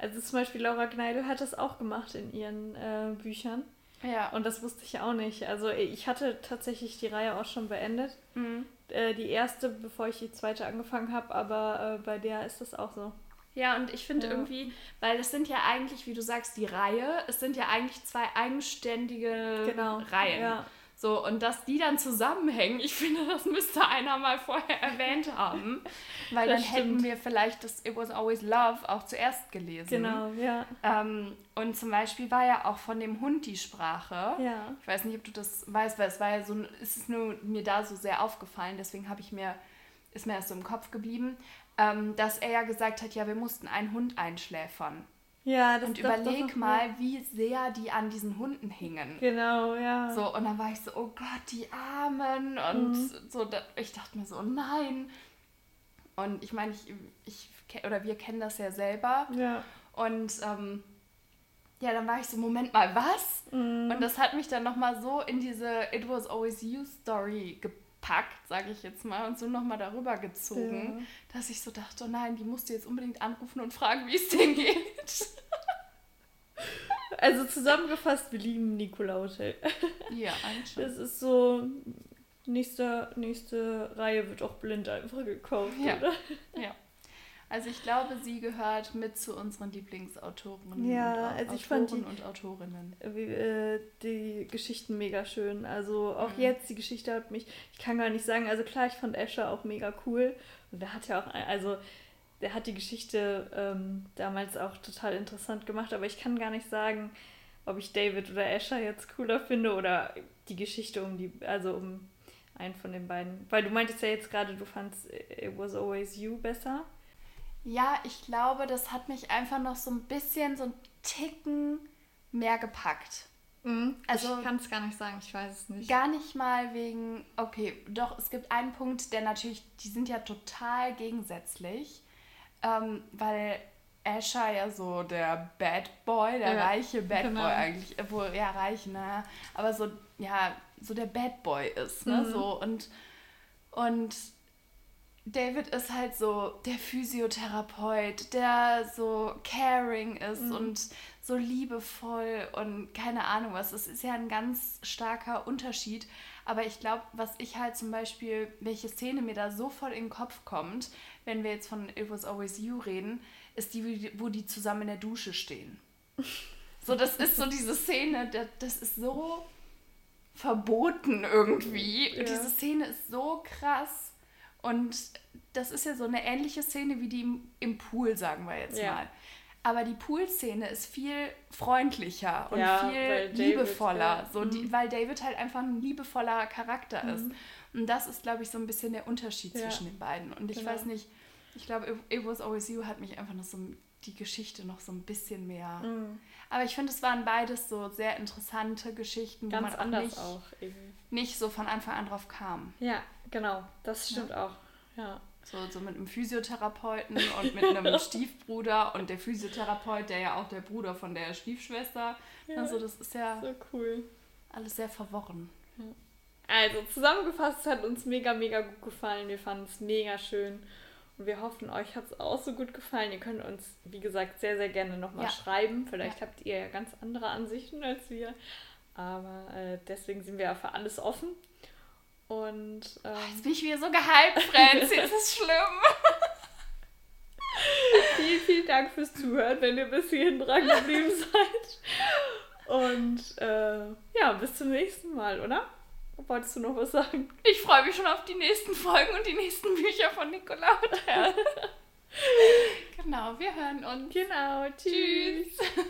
Also zum Beispiel Laura Gneidel hat das auch gemacht in ihren äh, Büchern. Ja. Und das wusste ich auch nicht. Also ich hatte tatsächlich die Reihe auch schon beendet. Mhm. Äh, die erste, bevor ich die zweite angefangen habe, aber äh, bei der ist das auch so. Ja, und ich finde ja. irgendwie, weil es sind ja eigentlich, wie du sagst, die Reihe, es sind ja eigentlich zwei eigenständige genau. Reihen. Ja. So, und dass die dann zusammenhängen, ich finde, das müsste einer mal vorher erwähnt haben. Weil das dann stimmt. hätten wir vielleicht das It Was Always Love auch zuerst gelesen. Genau, ja. Ähm, und zum Beispiel war ja auch von dem Hund die Sprache. Ja. Ich weiß nicht, ob du das weißt, weil es war ja so, ist es nur mir da so sehr aufgefallen, deswegen habe ich mir, ist mir erst so im Kopf geblieben, ähm, dass er ja gesagt hat, ja, wir mussten einen Hund einschläfern. Ja, das Und überleg das mal, wie sehr die an diesen Hunden hingen. Genau, ja. So, und dann war ich so, oh Gott, die Armen. Und mhm. so, da, ich dachte mir so, nein. Und ich meine, ich, ich, oder wir kennen das ja selber. Ja. Und ähm, ja, dann war ich so, Moment mal, was? Mhm. Und das hat mich dann nochmal so in diese It Was Always You Story gepackt gepackt, sage ich jetzt mal, und so nochmal darüber gezogen, ja. dass ich so dachte, oh nein, die musst du jetzt unbedingt anrufen und fragen, wie es denen geht. Also zusammengefasst, wir lieben Nikolausche. Ja, eigentlich. Das ist so, nächste, nächste Reihe wird auch blind einfach gekauft, ja. oder? Ja. Also ich glaube, sie gehört mit zu unseren Lieblingsautorinnen ja, und also ich Autoren fand die, und Autorinnen. Äh, die Geschichten mega schön. Also auch mhm. jetzt, die Geschichte hat mich, ich kann gar nicht sagen, also klar, ich fand Escher auch mega cool. Und der hat ja auch, also der hat die Geschichte ähm, damals auch total interessant gemacht, aber ich kann gar nicht sagen, ob ich David oder Escher jetzt cooler finde oder die Geschichte um die, also um einen von den beiden. Weil du meintest ja jetzt gerade, du fandst It Was Always You besser. Ja, ich glaube, das hat mich einfach noch so ein bisschen, so ein Ticken mehr gepackt. Mhm, also, ich kann es gar nicht sagen, ich weiß es nicht. Gar nicht mal wegen, okay, doch, es gibt einen Punkt, der natürlich, die sind ja total gegensätzlich, ähm, weil Asher ja so der Bad Boy, der ja, reiche Bad genau. Boy eigentlich, obwohl, ja, reich, ne, aber so, ja, so der Bad Boy ist, ne, mhm. so, und, und David ist halt so der Physiotherapeut, der so caring ist mhm. und so liebevoll und keine Ahnung was. Es ist ja ein ganz starker Unterschied. Aber ich glaube, was ich halt zum Beispiel, welche Szene mir da so voll in den Kopf kommt, wenn wir jetzt von It Was Always You reden, ist die, wo die zusammen in der Dusche stehen. So, das ist so diese Szene, das ist so verboten irgendwie. Ja. Diese Szene ist so krass und das ist ja so eine ähnliche Szene wie die im, im Pool, sagen wir jetzt ja. mal. Aber die Pool-Szene ist viel freundlicher und ja, viel David, liebevoller, ja. so die, mhm. weil David halt einfach ein liebevoller Charakter mhm. ist. Und das ist, glaube ich, so ein bisschen der Unterschied zwischen den beiden. Und ich genau. weiß nicht, ich glaube, It Was Always You hat mich einfach noch so die Geschichte noch so ein bisschen mehr. Mhm. Aber ich finde, es waren beides so sehr interessante Geschichten, Ganz wo man auch anders nicht, auch nicht so von Anfang an drauf kam. Ja, genau, das stimmt ja. auch. Ja. So, so mit einem Physiotherapeuten und mit einem Stiefbruder und der Physiotherapeut, der ja auch der Bruder von der Stiefschwester. Ja, also das ist ja so cool. Alles sehr verworren. Also zusammengefasst hat uns mega, mega gut gefallen. Wir fanden es mega schön. Und wir hoffen, euch hat es auch so gut gefallen. Ihr könnt uns, wie gesagt, sehr, sehr gerne nochmal ja. schreiben. Vielleicht ja. habt ihr ja ganz andere Ansichten als wir. Aber äh, deswegen sind wir ja für alles offen. Und ähm, oh, jetzt bin ich wieder so gehypt, Franzi. es ist schlimm. vielen, vielen Dank fürs Zuhören, wenn ihr bis hierhin dran geblieben seid. Und äh, ja, bis zum nächsten Mal, oder? Wolltest du noch was sagen? Ich freue mich schon auf die nächsten Folgen und die nächsten Bücher von Nicola Hotel. genau, wir hören uns. Genau, tschüss. tschüss.